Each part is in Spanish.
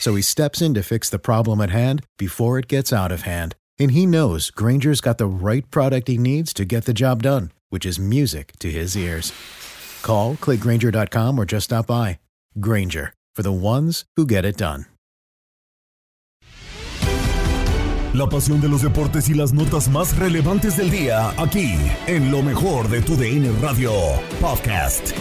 So he steps in to fix the problem at hand before it gets out of hand. And he knows Granger's got the right product he needs to get the job done, which is music to his ears. Call, clickgranger.com, or just stop by. Granger, for the ones who get it done. La pasión de los deportes y las notas más relevantes del día, aquí, en lo mejor de tu DN Radio Podcast.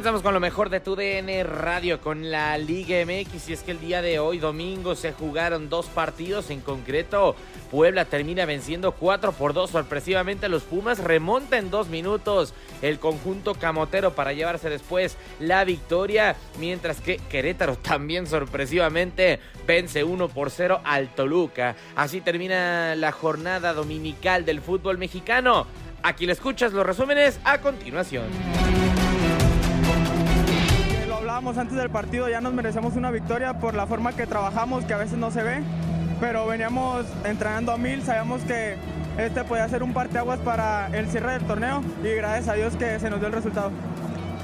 Comenzamos con lo mejor de tu DN Radio con la Liga MX y es que el día de hoy domingo se jugaron dos partidos en concreto. Puebla termina venciendo 4 por 2 sorpresivamente los Pumas, remonta en dos minutos el conjunto camotero para llevarse después la victoria, mientras que Querétaro también sorpresivamente vence 1 por 0 al Toluca. Así termina la jornada dominical del fútbol mexicano. Aquí le escuchas los resúmenes a continuación hablábamos antes del partido, ya nos merecemos una victoria por la forma que trabajamos, que a veces no se ve, pero veníamos entrenando a mil, sabíamos que este podía ser un parteaguas para el cierre del torneo y gracias a Dios que se nos dio el resultado.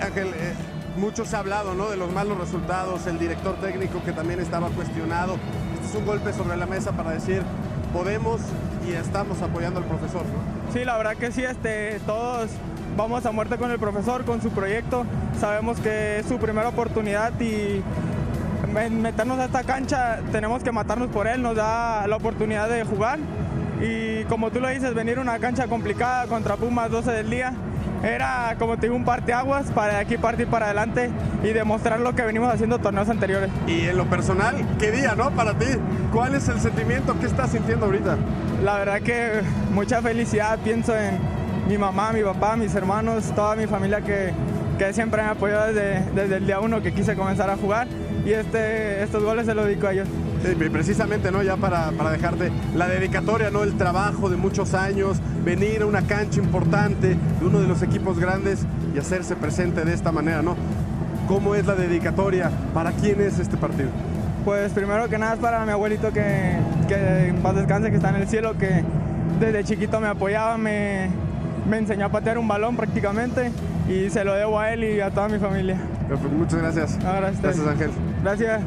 Ángel, eh, mucho se ha hablado ¿no? de los malos resultados, el director técnico que también estaba cuestionado. Este es un golpe sobre la mesa para decir, podemos y estamos apoyando al profesor. ¿no? Sí, la verdad que sí, este, todos vamos a muerte con el profesor, con su proyecto. Sabemos que es su primera oportunidad y meternos a esta cancha tenemos que matarnos por él, nos da la oportunidad de jugar. Y como tú lo dices, venir a una cancha complicada contra Pumas 12 del día, era como te digo un parteaguas para de aquí partir para adelante y demostrar lo que venimos haciendo torneos anteriores. Y en lo personal, ¿qué día, no? Para ti, ¿cuál es el sentimiento que estás sintiendo ahorita? La verdad que mucha felicidad, pienso en, mi mamá, mi papá, mis hermanos, toda mi familia que, que siempre me apoyó desde, desde el día uno que quise comenzar a jugar y este, estos goles se los dedico a ellos. Sí, precisamente, ¿no? Ya para, para, dejarte la dedicatoria, ¿no? El trabajo de muchos años, venir a una cancha importante de uno de los equipos grandes y hacerse presente de esta manera, ¿no? ¿Cómo es la dedicatoria? ¿Para quién es este partido? Pues primero que nada es para mi abuelito que, que en paz descanse, que está en el cielo, que desde chiquito me apoyaba, me, me enseñó a patear un balón prácticamente y se lo debo a él y a toda mi familia. Muchas gracias. gracias. Gracias Ángel. Gracias.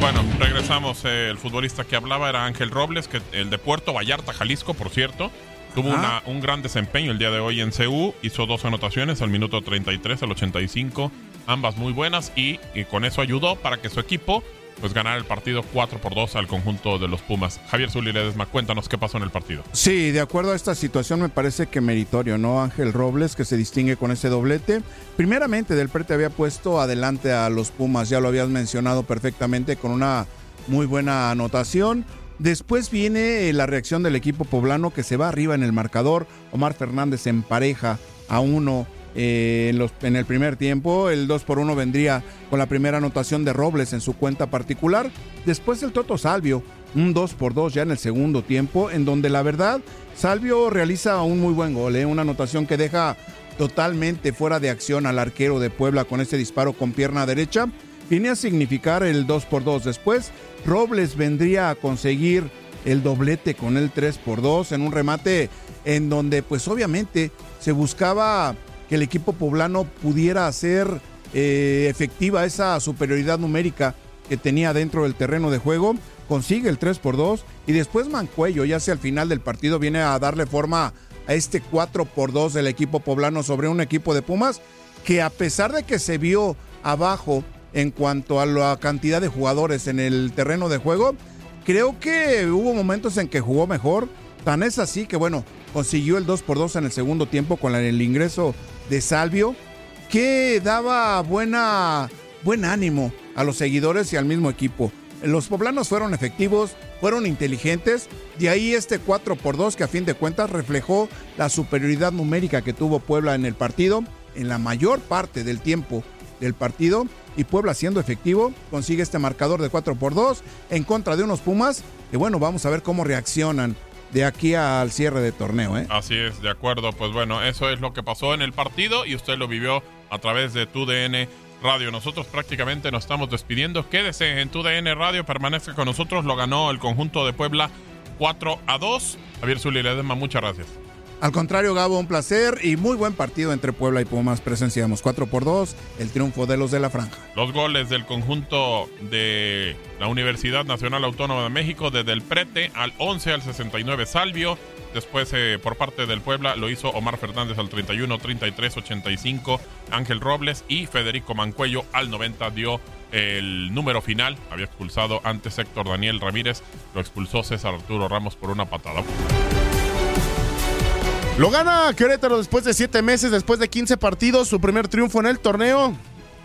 Bueno, regresamos. Eh, el futbolista que hablaba era Ángel Robles, que el de Puerto Vallarta, Jalisco, por cierto. Tuvo una, un gran desempeño el día de hoy en CU. Hizo dos anotaciones al minuto 33, al 85. Ambas muy buenas y, y con eso ayudó para que su equipo pues ganar el partido 4 por 2 al conjunto de los Pumas. Javier Zuli Ledesma, cuéntanos qué pasó en el partido. Sí, de acuerdo a esta situación me parece que meritorio, ¿no? Ángel Robles, que se distingue con ese doblete. Primeramente, Del Prete había puesto adelante a los Pumas, ya lo habías mencionado perfectamente, con una muy buena anotación. Después viene la reacción del equipo poblano que se va arriba en el marcador. Omar Fernández empareja a uno eh, en, el primer tiempo. El 2 por 1 vendría con la primera anotación de Robles en su cuenta particular. Después el Toto Salvio un 2 por 2 ya en el segundo tiempo, en donde la verdad Salvio realiza un muy buen gol, ¿eh? una anotación que deja totalmente fuera de acción al arquero de Puebla con este disparo con pierna derecha. Viene a significar el 2 por 2 después. Robles vendría a conseguir el doblete con el 3 por 2 en un remate en donde pues obviamente se buscaba que el equipo poblano pudiera hacer eh, efectiva esa superioridad numérica que tenía dentro del terreno de juego, consigue el 3 por 2 y después Mancuello, ya hacia el final del partido, viene a darle forma a este 4 por 2 del equipo poblano sobre un equipo de Pumas que a pesar de que se vio abajo en cuanto a la cantidad de jugadores en el terreno de juego, creo que hubo momentos en que jugó mejor. Tan es así que, bueno, consiguió el 2 por 2 en el segundo tiempo con el ingreso de Salvio, que daba buena, buen ánimo a los seguidores y al mismo equipo. Los poblanos fueron efectivos, fueron inteligentes, de ahí este 4 por 2 que a fin de cuentas reflejó la superioridad numérica que tuvo Puebla en el partido, en la mayor parte del tiempo del partido, y Puebla siendo efectivo consigue este marcador de 4 por 2 en contra de unos Pumas, que bueno, vamos a ver cómo reaccionan de aquí al cierre de torneo. ¿eh? Así es, de acuerdo. Pues bueno, eso es lo que pasó en el partido y usted lo vivió a través de TUDN Radio. Nosotros prácticamente nos estamos despidiendo. Quédese en TUDN Radio, permanezca con nosotros. Lo ganó el conjunto de Puebla 4 a 2. Javier Zuli Ledesma, muchas gracias. Al contrario, Gabo, un placer y muy buen partido entre Puebla y Pumas. Presenciamos 4 por 2, el triunfo de los de la franja. Los goles del conjunto de la Universidad Nacional Autónoma de México, desde el prete al 11 al 69 Salvio. Después, eh, por parte del Puebla, lo hizo Omar Fernández al 31, 33, 85, Ángel Robles y Federico Mancuello al 90 dio el número final. Había expulsado antes Héctor Daniel Ramírez, lo expulsó César Arturo Ramos por una patada. Lo gana Querétaro después de siete meses, después de 15 partidos, su primer triunfo en el torneo.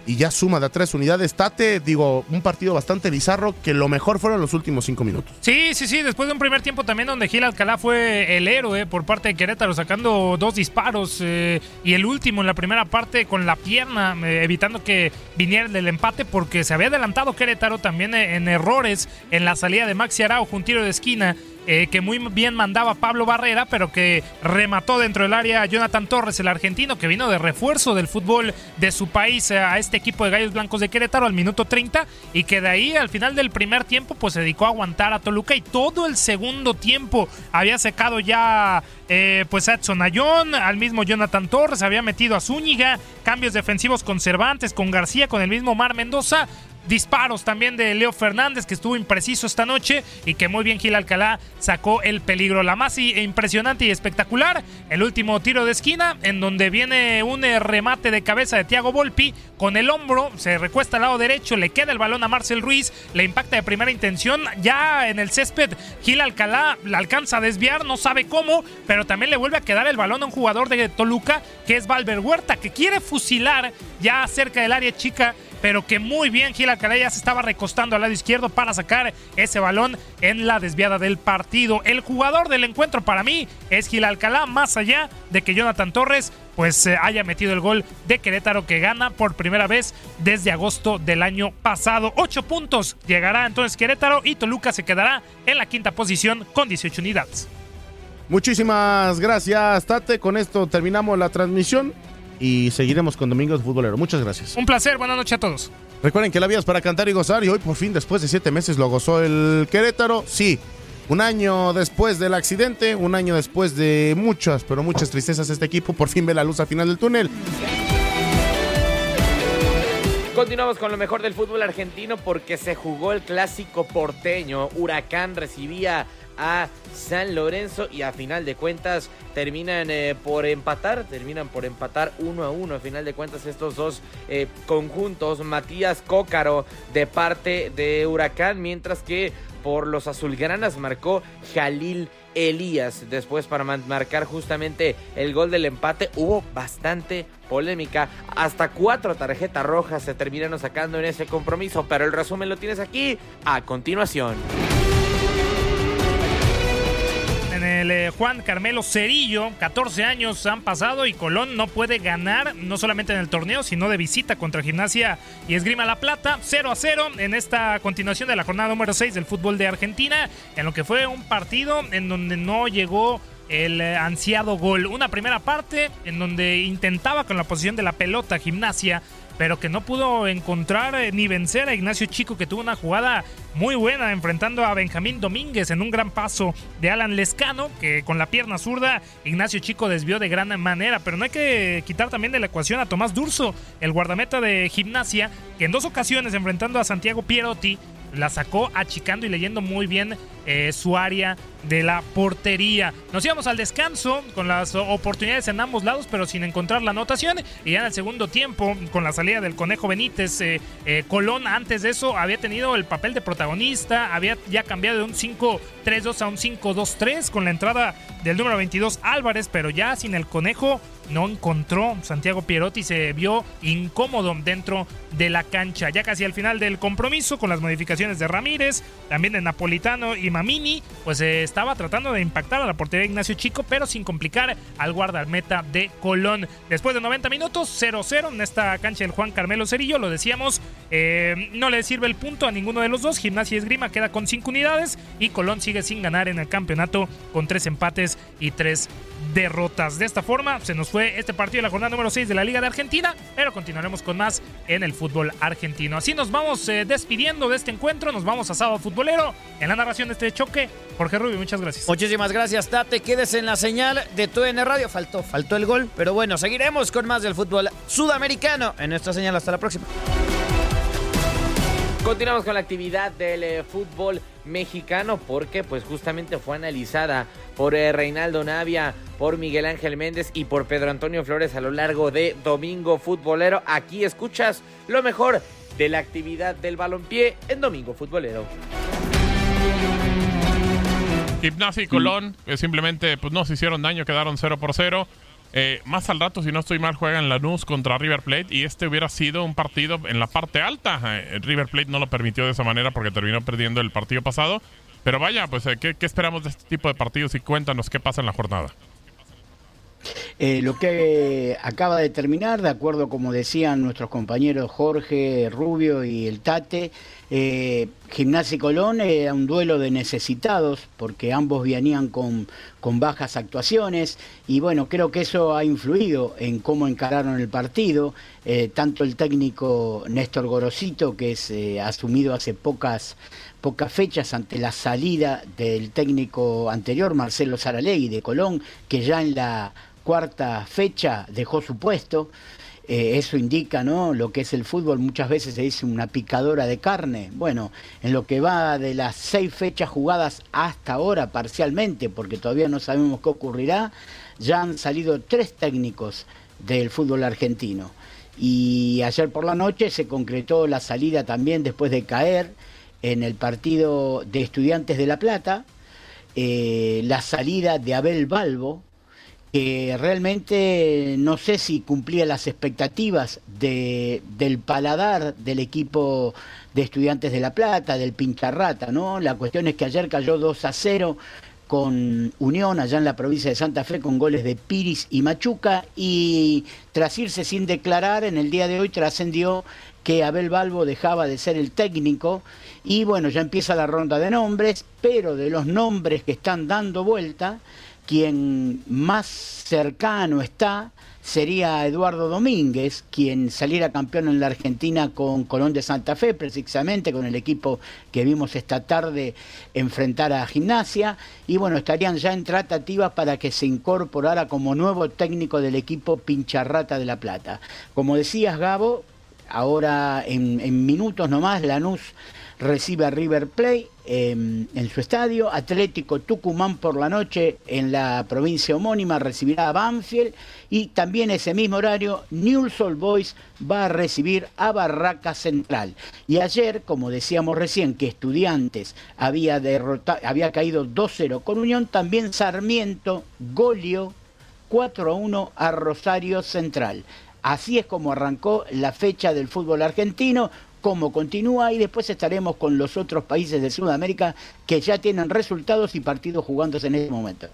Y ya suma de tres unidades. Tate, digo, un partido bastante bizarro que lo mejor fueron los últimos cinco minutos. Sí, sí, sí. Después de un primer tiempo también donde Gil Alcalá fue el héroe por parte de Querétaro, sacando dos disparos. Eh, y el último en la primera parte con la pierna, eh, evitando que viniera el empate porque se había adelantado Querétaro también en errores en la salida de Maxi Araujo, un tiro de esquina eh, que muy bien mandaba Pablo Barrera, pero que remató dentro del área Jonathan Torres, el argentino, que vino de refuerzo del fútbol de su país a este equipo de Gallos Blancos de Querétaro al minuto 30 y que de ahí al final del primer tiempo pues se dedicó a aguantar a Toluca y todo el segundo tiempo había secado ya eh, pues a Edson Ayón, al mismo Jonathan Torres, había metido a Zúñiga, cambios defensivos conservantes con García, con el mismo Mar Mendoza, disparos también de Leo Fernández, que estuvo impreciso esta noche y que muy bien Gil Alcalá sacó el peligro. La más impresionante y espectacular, el último tiro de esquina, en donde viene un eh, remate de cabeza de Thiago Volpi con el hombro, se recuesta al lado derecho, le queda el balón a Marcel Ruiz, le impacta de primera intención, ya en el césped Gil Alcalá la alcanza a desviar, no sabe cómo, pero también le vuelve a quedar el balón a un jugador de Toluca, que es Valver Huerta, que quiere fusilar ya cerca del área chica pero que muy bien Gil Alcalá ya se estaba recostando al lado izquierdo para sacar ese balón en la desviada del partido. El jugador del encuentro para mí es Gil Alcalá, más allá de que Jonathan Torres pues eh, haya metido el gol de Querétaro que gana por primera vez desde agosto del año pasado. Ocho puntos llegará entonces Querétaro y Toluca se quedará en la quinta posición con 18 unidades. Muchísimas gracias, Tate. Con esto terminamos la transmisión y seguiremos con Domingos Futbolero. Muchas gracias. Un placer, buenas noches a todos. Recuerden que la vida es para cantar y gozar y hoy por fin, después de siete meses, lo gozó el Querétaro. Sí, un año después del accidente, un año después de muchas, pero muchas tristezas, este equipo por fin ve la luz al final del túnel. Continuamos con lo mejor del fútbol argentino porque se jugó el clásico porteño. Huracán recibía a San Lorenzo y a final de cuentas terminan eh, por empatar, terminan por empatar uno a uno. A final de cuentas estos dos eh, conjuntos, Matías Cócaro de parte de Huracán, mientras que por los azulgranas marcó Jalil Elías. Después para marcar justamente el gol del empate hubo bastante polémica. Hasta cuatro tarjetas rojas se terminaron sacando en ese compromiso, pero el resumen lo tienes aquí a continuación eh, Juan Carmelo Cerillo. 14 años han pasado y Colón no puede ganar, no solamente en el torneo, sino de visita contra Gimnasia y Esgrima La Plata. 0 a 0 en esta continuación de la jornada número 6 del fútbol de Argentina, en lo que fue un partido en donde no llegó el eh, ansiado gol. Una primera parte en donde intentaba con la posición de la pelota Gimnasia pero que no pudo encontrar eh, ni vencer a Ignacio Chico, que tuvo una jugada muy buena enfrentando a Benjamín Domínguez en un gran paso de Alan Lescano, que con la pierna zurda Ignacio Chico desvió de gran manera, pero no hay que quitar también de la ecuación a Tomás Durso, el guardameta de gimnasia, que en dos ocasiones enfrentando a Santiago Pierotti, la sacó achicando y leyendo muy bien eh, su área de la portería. Nos íbamos al descanso con las oportunidades en ambos lados, pero sin encontrar la anotación. Y ya en el segundo tiempo, con la salida del Conejo Benítez, eh, eh, Colón antes de eso había tenido el papel de protagonista, había ya cambiado de un 5-3-2 a un 5-2-3 con la entrada del número 22 Álvarez, pero ya sin el Conejo no encontró Santiago Pierotti, se vio incómodo dentro de la cancha. Ya casi al final del compromiso, con las modificaciones de Ramírez, también de Napolitano y Mamini, pues eh, estaba tratando de impactar a la portería de Ignacio Chico, pero sin complicar al guardameta de Colón. Después de 90 minutos, 0-0 en esta cancha del Juan Carmelo Cerillo, lo decíamos, eh, no le sirve el punto a ninguno de los dos. Gimnasia y Esgrima queda con 5 unidades y Colón sigue sin ganar en el campeonato con 3 empates y 3 derrotas. De esta forma se nos fue este partido de la jornada número 6 de la Liga de Argentina, pero continuaremos con más en el fútbol argentino. Así nos vamos eh, despidiendo de este encuentro, nos vamos a Sábado Futbolero. En la narración de este choque, Jorge Rubio, muchas gracias. Muchísimas gracias, Tate. Quédese en la señal de TUN Radio. Faltó, faltó el gol, pero bueno, seguiremos con más del fútbol sudamericano en nuestra señal. Hasta la próxima. Continuamos con la actividad del eh, fútbol mexicano porque pues justamente fue analizada por eh, Reinaldo Navia, por Miguel Ángel Méndez y por Pedro Antonio Flores a lo largo de Domingo Futbolero. Aquí escuchas lo mejor de la actividad del balompié en Domingo Futbolero. Gimnasia y Colón, que simplemente pues, no se hicieron daño, quedaron 0 por 0. Eh, más al rato, si no estoy mal, juegan Lanús contra River Plate y este hubiera sido un partido en la parte alta. Eh, River Plate no lo permitió de esa manera porque terminó perdiendo el partido pasado. Pero vaya, pues, eh, ¿qué, esperamos de este tipo de partidos? Y cuéntanos qué pasa en la jornada. lo que acaba de terminar, de acuerdo como decían nuestros compañeros Jorge, Rubio y el Tate, eh, Gimnasia y Colón era un duelo de necesitados porque ambos venían con, con, bajas actuaciones y bueno, creo que eso ha influido en cómo encararon el partido. Eh, tanto el técnico Néstor Gorosito, que es eh, asumido hace pocas, pocas fechas ante la salida del técnico anterior, Marcelo Saralegui de Colón, que ya en la cuarta fecha dejó su puesto. Eh, eso indica ¿no? lo que es el fútbol, muchas veces se dice una picadora de carne. Bueno, en lo que va de las seis fechas jugadas hasta ahora parcialmente, porque todavía no sabemos qué ocurrirá, ya han salido tres técnicos del fútbol argentino. Y ayer por la noche se concretó la salida también después de caer en el partido de Estudiantes de La Plata, eh, la salida de Abel Balbo, que realmente no sé si cumplía las expectativas de, del paladar del equipo de estudiantes de La Plata, del Pincharrata, ¿no? La cuestión es que ayer cayó 2 a 0 con Unión allá en la provincia de Santa Fe con goles de Piris y Machuca. Y tras irse sin declarar en el día de hoy trascendió que Abel Balbo dejaba de ser el técnico. Y bueno, ya empieza la ronda de nombres, pero de los nombres que están dando vuelta, quien más cercano está sería Eduardo Domínguez, quien saliera campeón en la Argentina con Colón de Santa Fe, precisamente con el equipo que vimos esta tarde enfrentar a Gimnasia, y bueno, estarían ya en tratativas para que se incorporara como nuevo técnico del equipo Pincharrata de La Plata. Como decías, Gabo, ahora en, en minutos nomás Lanús recibe a River Plate em, en su estadio. Atlético Tucumán por la noche en la provincia homónima recibirá a Banfield. Y también ese mismo horario, Newell's Old Boys va a recibir a Barraca Central. Y ayer, como decíamos recién, que Estudiantes había, derrotado, había caído 2-0 con Unión, también Sarmiento goleó 4-1 a Rosario Central. Así es como arrancó la fecha del fútbol argentino cómo continúa y después estaremos con los otros países de Sudamérica que ya tienen resultados y partidos jugándose en este momento.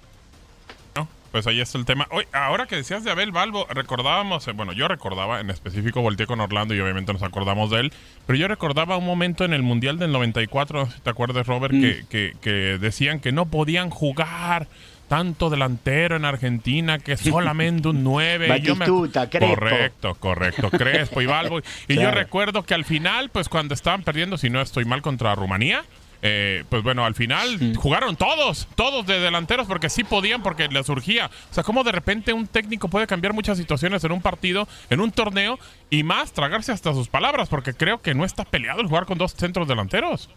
Pues ahí está el tema. Hoy, ahora que decías de Abel Balbo, recordábamos, eh, bueno, yo recordaba, en específico volteé con Orlando y obviamente nos acordamos de él, pero yo recordaba un momento en el Mundial del 94, si te acuerdas, Robert, Mm. que, que, que decían que no podían jugar tanto delantero en Argentina, que solamente un 9. y yo me- Batistuta, Crespo. Correcto, correcto, Crespo y Balbo. Y yo recuerdo que al final, pues cuando estaban perdiendo, si no estoy mal, contra Rumanía, eh, pues bueno, al final jugaron todos, todos de delanteros porque sí podían, porque les surgía. O sea, cómo de repente un técnico puede cambiar muchas situaciones en un partido, en un torneo, y más tragarse hasta sus palabras, porque creo que no está peleado el jugar con dos centros delanteros.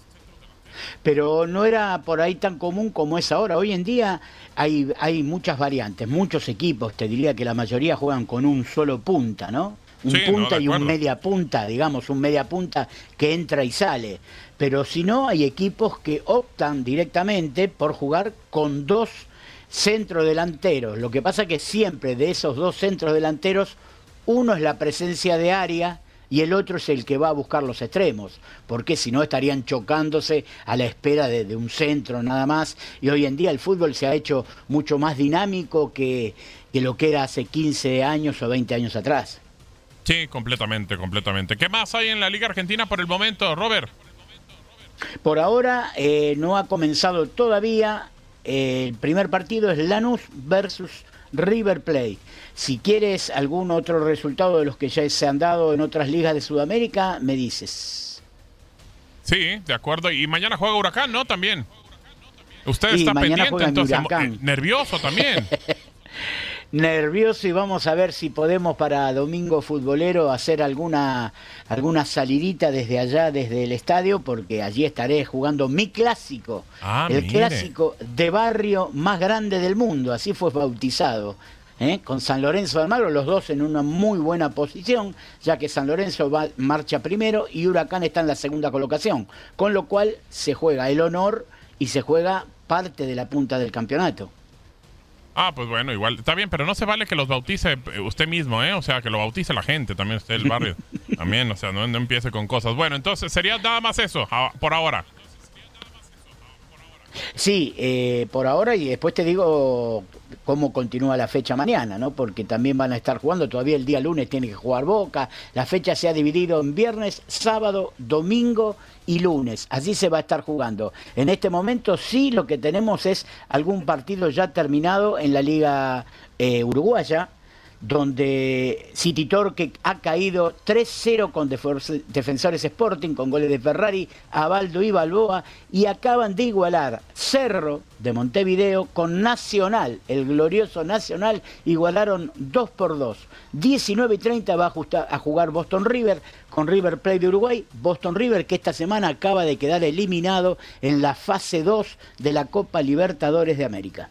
Pero no era por ahí tan común como es ahora. Hoy en día hay, hay muchas variantes, muchos equipos, te diría que la mayoría juegan con un solo punta, ¿no? Un Sí, punta y un media punta, digamos, un media punta que entra y sale. Pero si no, hay equipos que optan directamente por jugar con dos centrodelanteros. Lo que pasa que siempre de esos dos centros delanteros, uno es la presencia de área y el otro es el que va a buscar los extremos, porque si no estarían chocándose a la espera de, de un centro nada más. Y hoy en día el fútbol se ha hecho mucho más dinámico que, que lo que era hace 15 años o 20 años atrás. Sí, completamente, completamente. ¿Qué más hay en la Liga Argentina por el momento, Robert? Por ahora eh, no ha comenzado todavía. eh, el primer partido es Lanús versus River Plate. Si quieres algún otro resultado de los que ya se han dado en otras ligas de Sudamérica, me dices. Sí, de acuerdo. Y mañana juega Huracán, ¿no? También. Usted está pendiente, entonces, eh, nervioso también. Nervioso y vamos a ver si podemos para domingo futbolero hacer alguna, alguna salidita desde allá, desde el estadio, porque allí estaré jugando mi clásico, Ah, el mire. clásico de barrio más grande del mundo, así fue bautizado. ¿eh? Con San Lorenzo de Almagro, los dos en una muy buena posición, ya que San Lorenzo va, marcha primero y Huracán está en la segunda colocación, con lo cual se juega el honor y se juega parte de la punta del campeonato. Ah, pues bueno, igual. Está bien, pero no se vale que los bautice eh, usted mismo, ¿eh? O sea, que lo bautice la gente, también usted el barrio. también, o sea, no, no empiece con cosas. Bueno, entonces sería nada más eso, a- por ahora. Sí, eh, por ahora y después te digo cómo continúa la fecha mañana, ¿no? Porque también van a estar jugando, todavía el día lunes tiene que jugar Boca, la fecha se ha dividido en viernes, sábado, domingo y lunes, así se va a estar jugando. En este momento sí lo que tenemos es algún partido ya terminado en la liga eh, uruguaya, donde City Torque ha caído 3-0 con Defensores Sporting, con goles de Ferrari, Abaldo y Balboa, y acaban de igualar Cerro de Montevideo con Nacional, el glorioso Nacional, igualaron 2 por 2. 19 y 30 va a jugar Boston River con River Plate de Uruguay, Boston River que esta semana acaba de quedar eliminado en la fase 2 de la Copa Libertadores de América.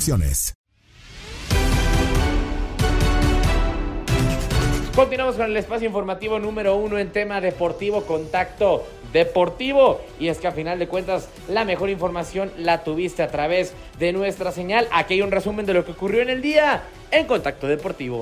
Continuamos con el espacio informativo número uno en tema deportivo, contacto deportivo. Y es que a final de cuentas la mejor información la tuviste a través de nuestra señal. Aquí hay un resumen de lo que ocurrió en el día en contacto deportivo.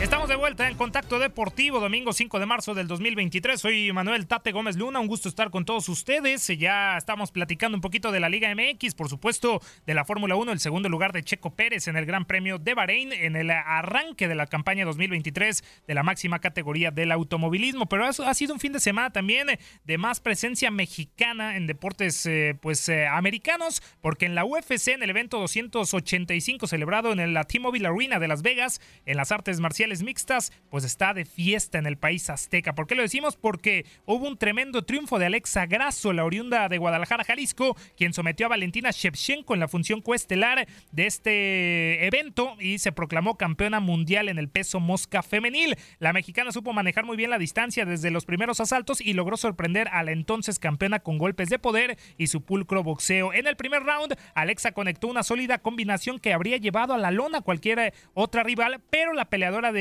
Estamos de vuelta en Contacto Deportivo, domingo 5 de marzo del 2023. Soy Manuel Tate Gómez Luna, un gusto estar con todos ustedes. Ya estamos platicando un poquito de la Liga MX, por supuesto, de la Fórmula 1, el segundo lugar de Checo Pérez en el Gran Premio de Bahrein, en el arranque de la campaña 2023 de la máxima categoría del automovilismo. Pero ha, sido un fin de semana también de más presencia mexicana en deportes eh, pues eh, americanos, porque en la UFC, en el evento 285 celebrado en la T-Mobile Arena de Las Vegas, en las artes marciales mixtas, pues está de fiesta en el país azteca. ¿Por qué lo decimos? Porque hubo un tremendo triunfo de Alexa Grasso, la oriunda de Guadalajara, Jalisco, quien sometió a Valentina Shevchenko en la función coestelar de este evento y se proclamó campeona mundial en el peso mosca femenil. La mexicana supo manejar muy bien la distancia desde los primeros asaltos y logró sorprender a la entonces campeona con golpes de poder y su pulcro boxeo. En el primer round, Alexa conectó una sólida combinación que habría llevado a la lona cualquier otra rival, pero la peleadora de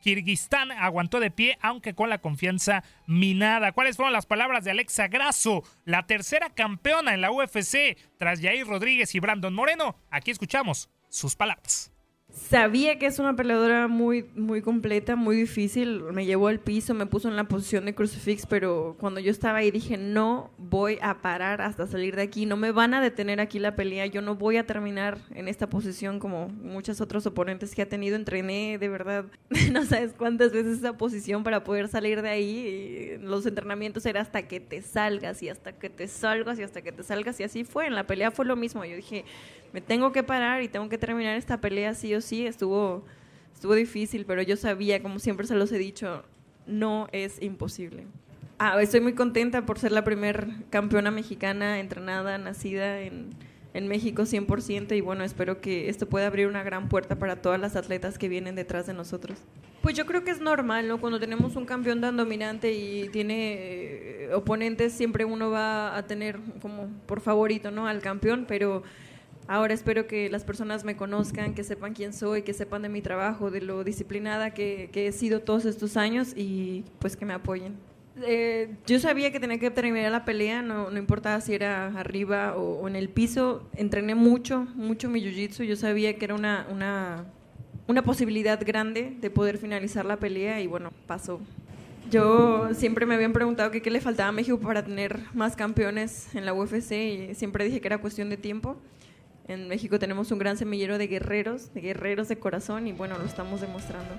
Kirguistán aguantó de pie, aunque con la confianza minada. ¿Cuáles fueron las palabras de Alexa Grasso, la tercera campeona en la UFC, tras Jair Rodríguez y Brandon Moreno? Aquí escuchamos sus palabras. Sabía que es una peleadora muy, muy completa, muy difícil. Me llevó al piso, me puso en la posición de crucifix, pero cuando yo estaba ahí dije, no voy a parar hasta salir de aquí. No me van a detener aquí la pelea. Yo no voy a terminar en esta posición como muchos otros oponentes que ha tenido. Entrené de verdad, no sabes cuántas veces esa posición para poder salir de ahí. los entrenamientos era hasta que te salgas y hasta que te salgas y hasta que te salgas. Y así fue. En la pelea fue lo mismo. Yo dije, me tengo que parar y tengo que terminar esta pelea sí o sí. Estuvo, estuvo difícil, pero yo sabía, como siempre se los he dicho, no es imposible. Ah, estoy muy contenta por ser la primer campeona mexicana entrenada, nacida en, en México 100% y bueno, espero que esto pueda abrir una gran puerta para todas las atletas que vienen detrás de nosotros. Pues yo creo que es normal, ¿no? Cuando tenemos un campeón tan dominante y tiene eh, oponentes, siempre uno va a tener como por favorito, ¿no? Al campeón, pero Ahora espero que las personas me conozcan, que sepan quién soy, que sepan de mi trabajo, de lo disciplinada que, he sido todos estos años y pues que me apoyen. Eh, yo sabía que tenía que terminar la pelea, no, no importaba si era arriba o, en el piso. Entrené mucho, mucho mi jiu-jitsu. Yo sabía que era una, una, una posibilidad grande de poder finalizar la pelea y bueno, pasó. Yo siempre me habían preguntado qué le faltaba a México para tener más campeones en la UFC y siempre dije que era cuestión de tiempo. En México tenemos un gran semillero de guerreros, de guerreros de corazón y bueno, lo estamos demostrando.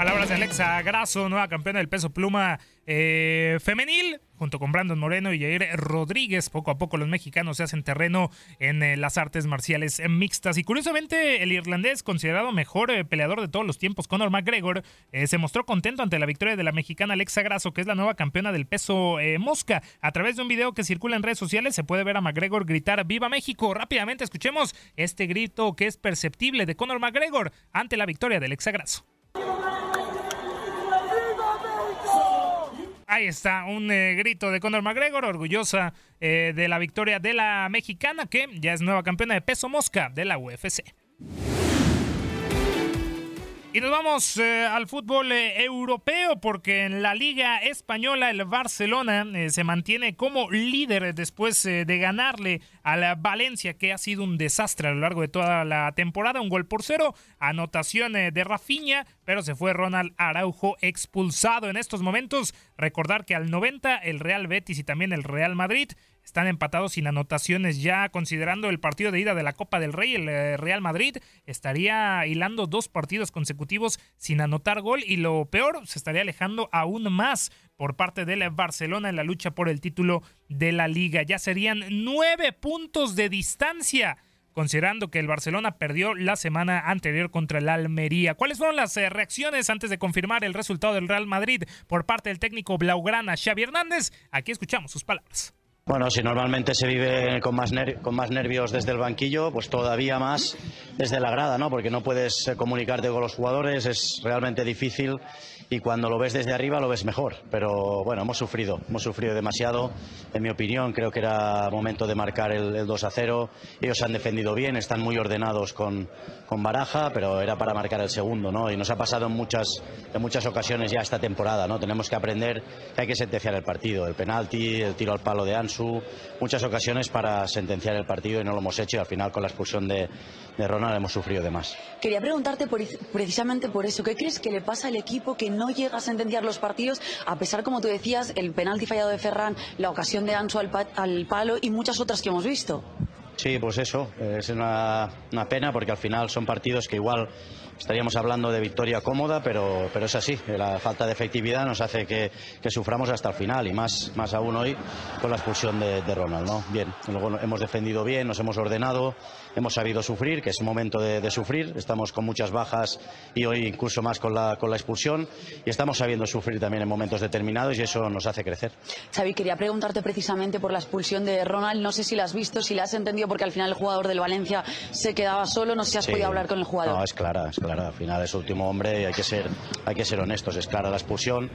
Palabras de Alexa Grasso, nueva campeona del peso pluma eh, femenil, junto con Brandon Moreno y Jair Rodríguez. Poco a poco los mexicanos se hacen terreno en eh, las artes marciales mixtas. Y curiosamente, el irlandés, considerado mejor eh, peleador de todos los tiempos, Conor McGregor, se mostró contento ante la victoria de la mexicana Alexa Grasso, que es la nueva campeona del peso mosca. A través de un video que circula en redes sociales se puede ver a McGregor gritar ¡Viva México! Rápidamente escuchemos este grito que es perceptible de Conor McGregor ante la victoria de Alexa Grasso. Ahí está, un eh, grito de Conor McGregor, orgullosa eh, de la victoria de la mexicana, que ya es nueva campeona de peso mosca de la UFC. Y nos vamos eh, al fútbol eh, europeo porque en la Liga Española el Barcelona eh, se mantiene como líder después de ganarle a la Valencia que ha sido un desastre a lo largo de toda la temporada. Un gol por cero, anotación de Rafinha, pero se fue Ronald Araujo expulsado en estos momentos. Recordar que al 90 el Real Betis y también el Real Madrid están empatados sin anotaciones ya considerando el partido de ida de la Copa del Rey. El eh, Real Madrid estaría hilando dos partidos consecutivos sin anotar gol y lo peor, se estaría alejando aún más por parte del Barcelona en la lucha por el título de la liga. Ya serían nueve puntos de distancia considerando que el Barcelona perdió la semana anterior contra el Almería. ¿Cuáles fueron las eh, reacciones antes de confirmar el resultado del Real Madrid por parte del técnico Blaugrana Xavi Hernández? Aquí escuchamos sus palabras. Bueno, si normalmente se vive con más, con más nervios desde el banquillo, pues todavía más desde la grada, ¿no? Porque no puedes eh, comunicarte con los jugadores, es realmente difícil y cuando lo ves desde arriba lo ves mejor. Pero bueno, hemos sufrido, hemos sufrido demasiado. En mi opinión, creo que era momento de marcar el, 2 a 0. Ellos se han defendido bien, están muy ordenados con, con Baraja, pero era para marcar el segundo, ¿no? Y nos ha pasado en muchas, en muchas ocasiones ya esta temporada, ¿no? Tenemos que aprender que hay que sentenciar el partido. El penalti, el tiro al palo de Ansu, muchas ocasiones para sentenciar el partido y no lo hemos hecho y al final con la expulsión de, de Ronald hemos sufrido de más. Quería preguntarte precisamente por eso. ¿Qué crees que le pasa al equipo que no llega a sentenciar los partidos, a pesar, como tú decías, el penalti fallado de Ferran, la ocasión de Ansu al, al palo y muchas otras que hemos visto? Sí, pues eso, es una, una pena porque al final son partidos que igual estaríamos hablando de victoria cómoda, pero, pero es así. La falta de efectividad nos hace que, que suframos hasta el final y más, más aún hoy con la expulsión de, de Ronald. ¿no? Bien, luego hemos defendido bien, nos hemos ordenado, hemos sabido sufrir, que es momento de, de sufrir. Estamos con muchas bajas y hoy incluso más con la, con la expulsión y estamos sabiendo sufrir también en momentos determinados y eso nos hace crecer. Xavi, quería preguntarte precisamente por la expulsión de Ronald. No sé si la has visto, si la has entendido, porque al final el jugador del Valencia se quedaba solo. No sé si has Sí. podido hablar con el jugador. No, es clara, es clara. Al final es último hombre y hay que ser, hay que ser honestos. Es clara la expulsión.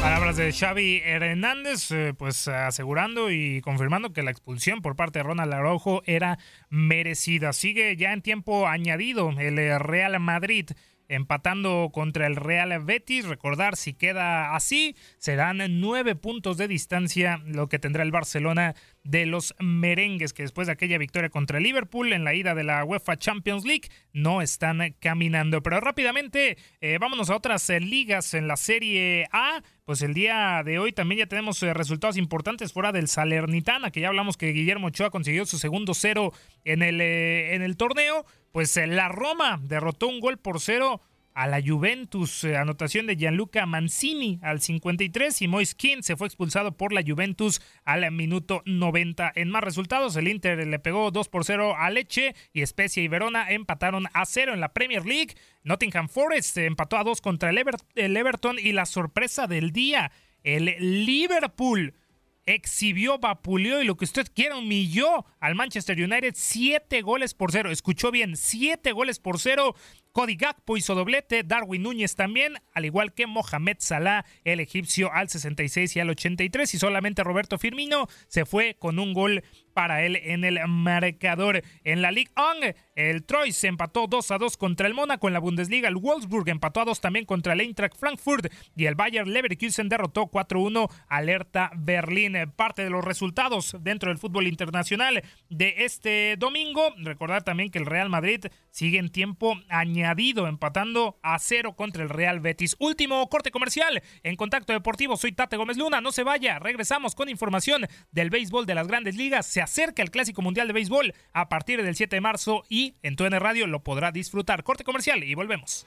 Palabras de Xavi Hernández, eh, pues asegurando y confirmando que la expulsión por parte de Ronald Araujo era merecida. Sigue ya en tiempo añadido el eh, Real Madrid empatando contra el Real Betis. Recordar, si queda así, serán nueve puntos de distancia lo que tendrá el Barcelona de los merengues, que después de aquella victoria contra Liverpool en la ida de la UEFA Champions League, no están caminando. Pero rápidamente, eh, vámonos a otras eh, ligas en la Serie A. Pues el día de hoy también ya tenemos eh, resultados importantes fuera del Salernitana, que ya hablamos que Guillermo Ochoa consiguió su segundo cero en el, en el torneo. Pues la Roma derrotó un gol por cero a la Juventus. eh, anotación de Gianluca Mancini al 53 y Moise Kean se fue expulsado por la Juventus al minuto 90. En más resultados, el Inter le pegó 2 por 0 a Leche y Spezia y Verona empataron a 0 en la Premier League. Nottingham Forest empató a 2 contra el Everton y la sorpresa del día, el Liverpool exhibió, vapuleó y lo que usted quiera, humilló al Manchester United. Siete goles por cero. Escuchó bien, siete goles por cero. Cody Gakpo hizo doblete, Darwin Núñez también, al igual que Mohamed Salah, el egipcio, al 66 y al 83. Y solamente Roberto Firmino se fue con un gol para él en el marcador. En la Ligue 1, el Troyes se empató 2 a 2 contra el Mónaco. En la Bundesliga, el Wolfsburg empató a 2 también contra el Eintracht Frankfurt. Y el Bayer Leverkusen derrotó 4-1 al Hertha Berlín. Parte de los resultados dentro del fútbol internacional de este domingo. Recordar también que el Real Madrid sigue en tiempo añadido, empatando a cero contra el Real Betis. Último corte comercial en Contacto Deportivo. Soy Tate Gómez Luna. No se vaya. Regresamos con información del béisbol de las grandes ligas. Se acerca el Clásico Mundial de Béisbol a partir del 7 de marzo y en TUN Radio lo podrá disfrutar. Corte comercial y volvemos.